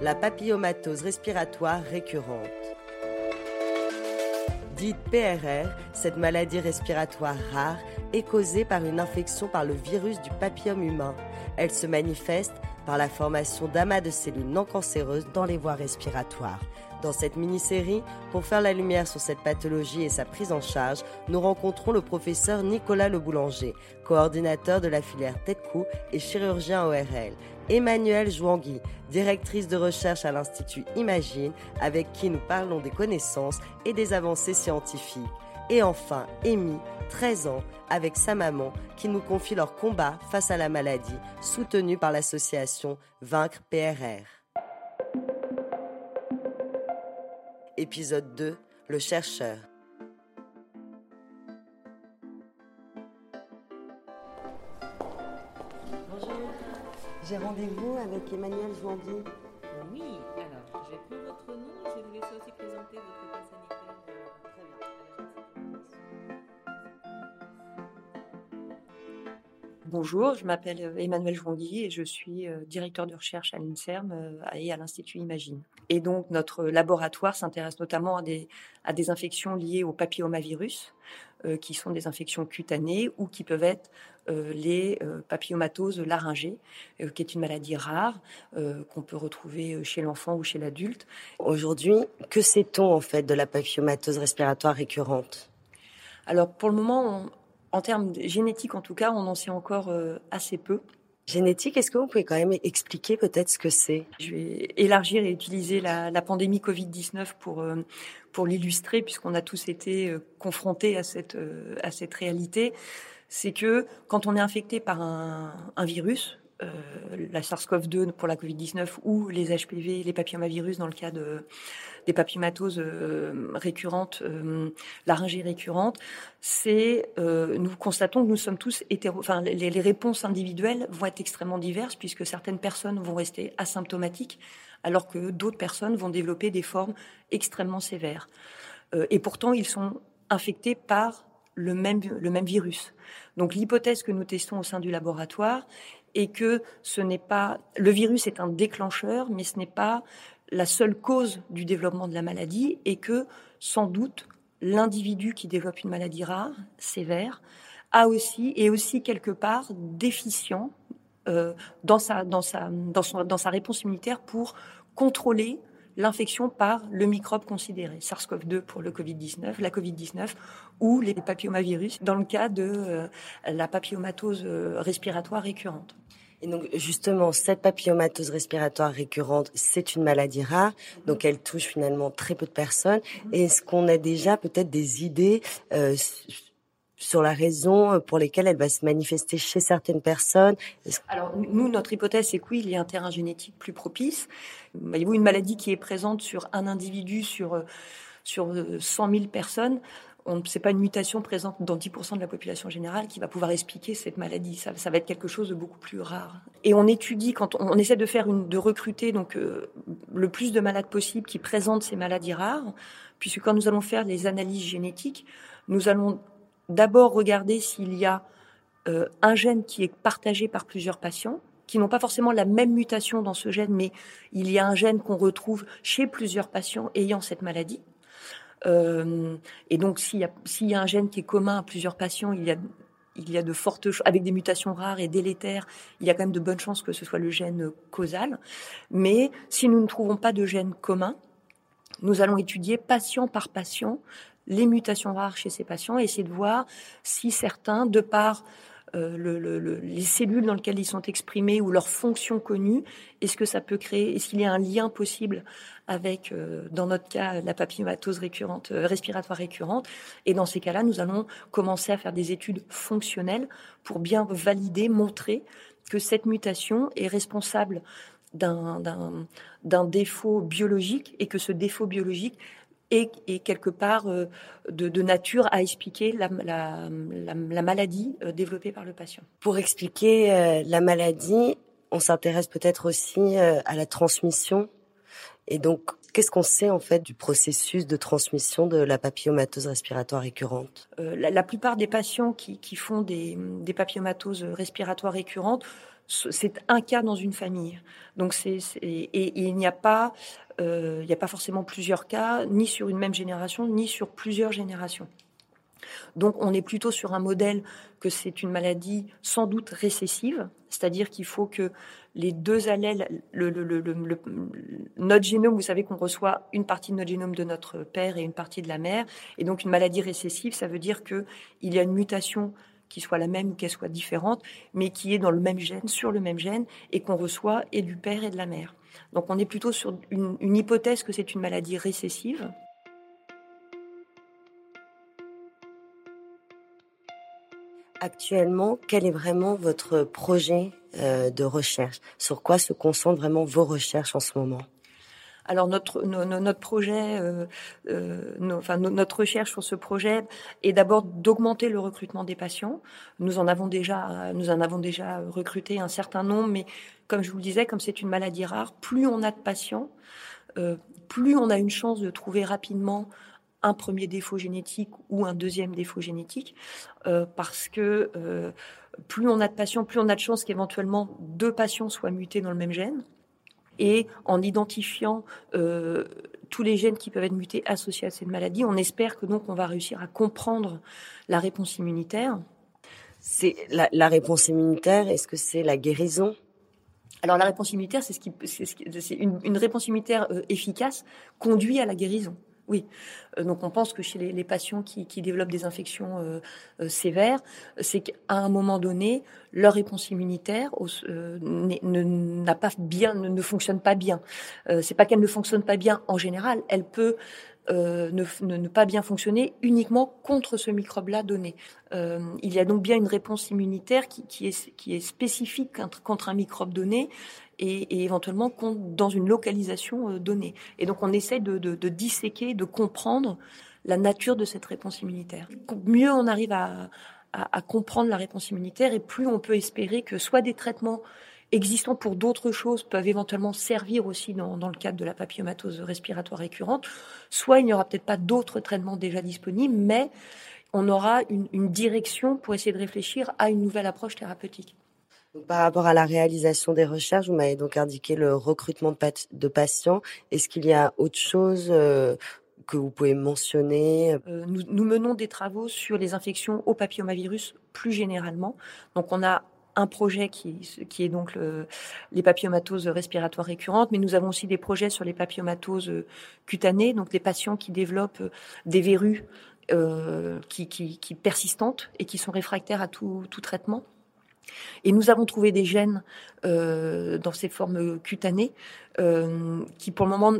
La papillomatose respiratoire récurrente. Dite PRR, cette maladie respiratoire rare est causée par une infection par le virus du papillome humain. Elle se manifeste par la formation d'amas de cellules non cancéreuses dans les voies respiratoires. Dans cette mini-série, pour faire la lumière sur cette pathologie et sa prise en charge, nous rencontrons le professeur Nicolas Le Boulanger, coordinateur de la filière tête-cou et chirurgien ORL, Emmanuelle Jouangui, directrice de recherche à l'Institut Imagine, avec qui nous parlons des connaissances et des avancées scientifiques. Et enfin, Amy, 13 ans, avec sa maman, qui nous confie leur combat face à la maladie, soutenu par l'association Vaincre PRR. Épisode 2 Le chercheur. Bonjour, j'ai rendez-vous avec Emmanuel Jouandy. Bonjour, je m'appelle euh, Emmanuel Jouandy et je suis euh, directeur de recherche à l'INSERM euh, et à l'Institut Imagine. Et donc, notre laboratoire s'intéresse notamment à des, à des infections liées au papillomavirus, euh, qui sont des infections cutanées ou qui peuvent être euh, les euh, papillomatoses laryngées, qui est une maladie rare qu'on peut retrouver chez l'enfant ou chez l'adulte. Aujourd'hui, que sait-on en fait de la papillomatose respiratoire récurrente? Alors, pour le moment, en termes de- génétiques en tout cas, on en sait encore euh, assez peu. Génétique, est-ce que vous pouvez quand même expliquer peut-être ce que c'est? Je vais élargir et utiliser la, la pandémie Covid-19 pour, euh, pour l'illustrer, puisqu'on a tous été euh, confrontés à cette, à cette réalité. C'est que quand on est infecté par un, un virus, la SARS-CoV-2 pour la Covid-19 ou les HPV, les papillomavirus dans le cas de, des papillomatoses euh, récurrentes, euh, laryngées récurrentes, c'est euh, nous constatons que nous sommes tous hétéro, les, réponses individuelles vont être extrêmement diverses puisque certaines personnes vont rester asymptomatiques alors que d'autres personnes vont développer des formes extrêmement sévères. Euh, et pourtant, ils sont infectés par le même, le même virus. Donc l'hypothèse que nous testons au sein du laboratoire est que ce n'est pas le virus est un déclencheur, mais ce n'est pas la seule cause du développement de la maladie et que sans doute l'individu qui développe une maladie rare, sévère, a aussi est aussi quelque part déficient euh, dans sa dans sa dans sa réponse immunitaire pour contrôler l'infection par le microbe considéré, SARS-CoV-2 pour le Covid-19, la Covid-19 ou les papillomavirus dans le cas de euh, la papillomatose euh, respiratoire récurrente. Et donc justement, cette papillomatose respiratoire récurrente, c'est une maladie rare, donc elle touche finalement très peu de personnes. Et Est-ce qu'on a déjà peut-être des idées euh, sur la raison pour lesquelles elle va se manifester chez certaines personnes Alors, nous, notre hypothèse, c'est que oui, il y a un terrain génétique plus propice. Voyez-vous, une maladie qui est présente sur un individu, sur, euh, sur euh, 100 000 personnes, on c'est pas une mutation présente dans 10% de la population générale qui va pouvoir expliquer cette maladie. Ça, va être quelque chose de beaucoup plus rare. Et on étudie, quand on, essaie de faire une, de recruter donc euh, le plus de malades possible qui présentent ces maladies rares, puisque quand nous allons faire les analyses génétiques, nous allons d'abord regarder s'il y a euh, un gène qui est partagé par plusieurs patients, qui n'ont pas forcément la même mutation dans ce gène, mais il y a un gène qu'on retrouve chez plusieurs patients ayant cette maladie. Euh, et donc, s'il y, a, un gène qui est commun à plusieurs patients, il y a, de fortes avec des mutations rares et délétères, il y a quand même de bonnes chances que ce soit le gène causal. Mais si nous ne trouvons pas de gène commun, nous allons étudier patient par patient les mutations rares chez ces patients et essayer de voir si certains, de par euh, le, les cellules dans lesquelles ils sont exprimés ou leurs fonctions connues, est-ce que ça peut créer, est-ce qu'il y a un lien possible avec, euh, dans notre cas, la papillomatose récurrente, euh, respiratoire récurrente? Et dans ces cas-là, nous allons commencer à faire des études fonctionnelles pour bien valider, montrer que cette mutation est responsable d'un défaut biologique et que ce défaut biologique est, quelque part euh, de, nature à expliquer la, maladie euh, développée par le patient. Pour expliquer euh, la maladie, on s'intéresse peut-être aussi à la transmission. Et donc, qu'est-ce qu'on sait en fait du processus de transmission de la papillomatose respiratoire récurrente? La, plupart des patients qui, font des, des papillomatoses respiratoires récurrentes c'est un cas dans une famille. Donc c'est et, il n'y a pas euh, il n'y a pas forcément plusieurs cas ni sur une même génération ni sur plusieurs générations. Donc on est plutôt sur un modèle que c'est une maladie sans doute récessive, c'est-à-dire qu'il faut que les deux allèles, le, notre génome, vous savez qu'on reçoit une partie de notre génome de notre père et une partie de la mère, et donc une maladie récessive, ça veut dire qu'il y a une mutation qui soit la même ou qu'elle soit différente, mais qui est dans le même gène, sur le même gène, et qu'on reçoit et du père et de la mère. Donc on est plutôt sur une, une hypothèse que c'est une maladie récessive. Actuellement, quel est vraiment votre projet euh, de recherche? Sur quoi se concentrent vraiment vos recherches en ce moment? Alors notre notre projet, euh, euh enfin notre recherche sur ce projet est d'abord d'augmenter le recrutement des patients. Nous en avons déjà nous en avons déjà recruté un certain nombre, mais comme je vous le disais, comme c'est une maladie rare, plus on a de patients, euh, plus on a une chance de trouver rapidement un premier défaut génétique ou un deuxième défaut génétique, euh, parce que euh, plus on a de patients, plus on a de chances qu'éventuellement deux patients soient mutés dans le même gène et en identifiant euh, tous les gènes qui peuvent être mutés associés à cette maladie, on espère que donc on va réussir à comprendre la réponse immunitaire. C'est la, réponse immunitaire. Est-ce que c'est la guérison? Alors la réponse immunitaire, c'est ce qui, c'est une, une, réponse immunitaire euh, efficace conduit à la guérison. Oui. Euh, donc on pense que chez les, patients qui, développent des infections euh, euh, sévères, c'est qu'à un moment donné, leur réponse immunitaire n'a pas bien, ne, fonctionne pas bien. c'est pas qu'elle ne fonctionne pas bien en général, elle peut ne, pas bien fonctionner uniquement contre ce microbe-là donné. il y a donc bien une réponse immunitaire qui, est, qui est spécifique contre un microbe donné et, éventuellement dans une localisation euh, donnée. Et donc on essaie de, disséquer, de comprendre la nature de cette réponse immunitaire. Mieux on arrive à, comprendre la réponse immunitaire et plus on peut espérer que soit des traitements existants pour d'autres choses peuvent éventuellement servir aussi dans, le cadre de la papillomatose respiratoire récurrente, soit il n'y aura peut-être pas d'autres traitements déjà disponibles, mais on aura une direction pour essayer de réfléchir à une nouvelle approche thérapeutique. Par rapport à la réalisation des recherches, vous m'avez donc indiqué le recrutement de, patients. Est-ce qu'il y a autre chose euh, que vous pouvez mentionner? Euh, nous, menons des travaux sur les infections au papillomavirus plus généralement. Donc on a un projet qui, est donc les papillomatoses respiratoires récurrentes, mais nous avons aussi des projets sur les papillomatoses cutanées, donc des patients qui développent des verrues euh, qui, qui, persistantes et qui sont réfractaires à tout traitement. Et nous avons trouvé des gènes euh, dans ces formes cutanées euh, qui, pour le moment,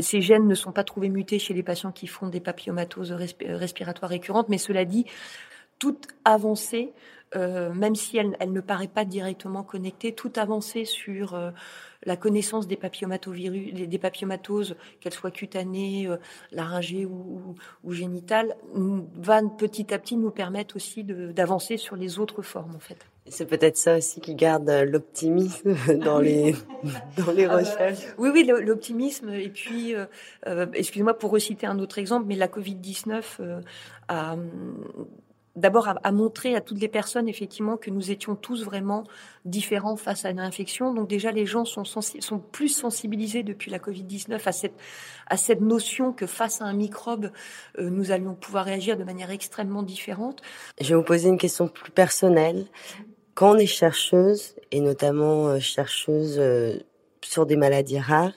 ces gènes ne sont pas trouvés mutés chez les patients qui font des papillomatoses respiratoires récurrentes. Mais cela dit, toute avancée, euh, même si elle, elle, ne paraît pas directement connectée, toute avancée sur la connaissance des papillomavirus, des papillomatoses, qu'elles soient cutanées, euh, laryngées ou, ou, génitales, va petit à petit nous permettre aussi d'avancer sur les autres formes en fait. C'est peut-être ça aussi qui garde euh, l'optimisme dans les dans les ah bah, recherches. oui, oui, l'optimisme. Et puis, euh, euh excusez-moi pour reciter un autre exemple, mais la Covid 19 euh, a d'abord à, montrer à toutes les personnes effectivement que nous étions tous vraiment différents face à une infection. Donc déjà les gens sont, plus sensibilisés depuis la Covid-19 à cette, notion que face à un microbe, euh, nous allions pouvoir réagir de manière extrêmement différente. Je vais vous poser une question plus personnelle. Quand on est chercheuse, et notamment euh, chercheuse euh, sur des maladies rares,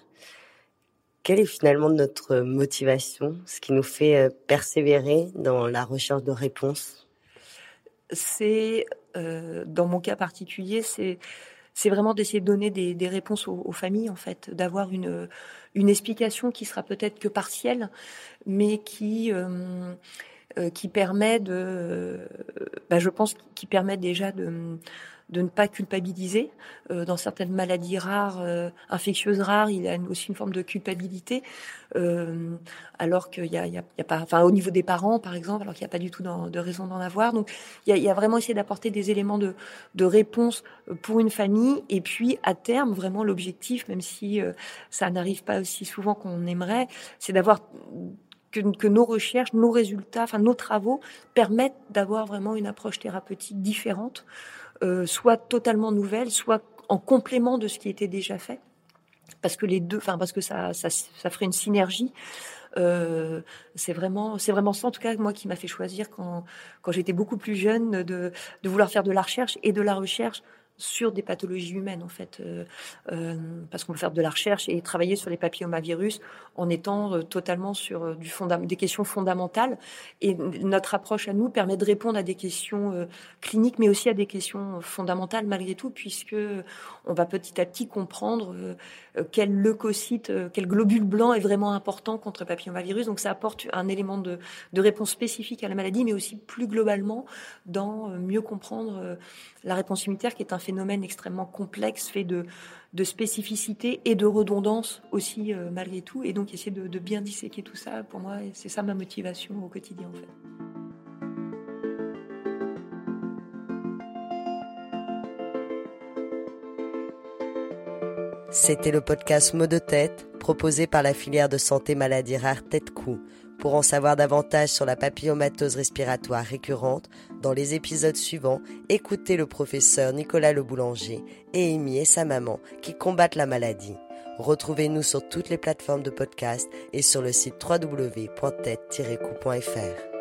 quelle est finalement notre motivation, ce qui nous fait persévérer dans la recherche de réponses? C'est, euh, dans mon cas particulier, c'est vraiment d'essayer de donner des, des réponses aux, aux, familles, en fait, d'avoir une, une explication qui sera peut-être que partielle, mais qui, euh, euh, qui permet de, bah, je pense, qui permet déjà de de ne pas culpabiliser. Euh, dans certaines maladies rares, euh, infectieuses rares, il y a aussi une forme de culpabilité, euh, alors qu'il y a, a, a, pas, enfin au niveau des parents par exemple, alors qu'il n'y a pas du tout de raison d'en avoir. Donc il y a, y a vraiment essayé d'apporter des éléments de, de, réponse pour une famille, et puis à terme vraiment l'objectif, même si euh, ça n'arrive pas aussi souvent qu'on aimerait, c'est d'avoir que, nos recherches, nos résultats, enfin nos travaux permettent d'avoir vraiment une approche thérapeutique différente euh, soit totalement nouvelle, soit en complément de ce qui était déjà fait, parce que les deux, enfin parce que ça, ça, ça ferait une synergie. Euh, c'est vraiment, c'est vraiment ça en tout cas moi qui m'a fait choisir quand, quand j'étais beaucoup plus jeune de vouloir faire de la recherche et de la recherche sur des pathologies humaines en fait, euh, euh, parce qu'on peut faire de la recherche et travailler sur les papillomavirus en étant euh, totalement sur du des questions fondamentales. Et notre approche à nous permet de répondre à des questions cliniques, mais aussi à des questions fondamentales malgré tout, puisque on va petit à petit comprendre quel leucocyte, quel globule blanc est vraiment important contre le papillomavirus. Donc ça apporte un élément de, de réponse spécifique à la maladie, mais aussi plus globalement dans mieux comprendre la réponse immunitaire, qui est un phénomène extrêmement complexe, fait de, de spécificité et de redondance aussi, euh, malgré tout. Et donc, essayer de, bien disséquer tout ça, pour moi, c'est ça ma motivation au quotidien, en fait. C'était le podcast Mot de tête, proposé par la filière de santé maladie rare Tête-Cou. Pour en savoir davantage sur la papillomatose respiratoire récurrente, dans les épisodes suivants, écoutez le professeur Nicolas Le Boulanger et Amy et sa maman qui combattent la maladie. Retrouvez-nous sur toutes les plateformes de podcast et sur le site www.tête-coup.fr.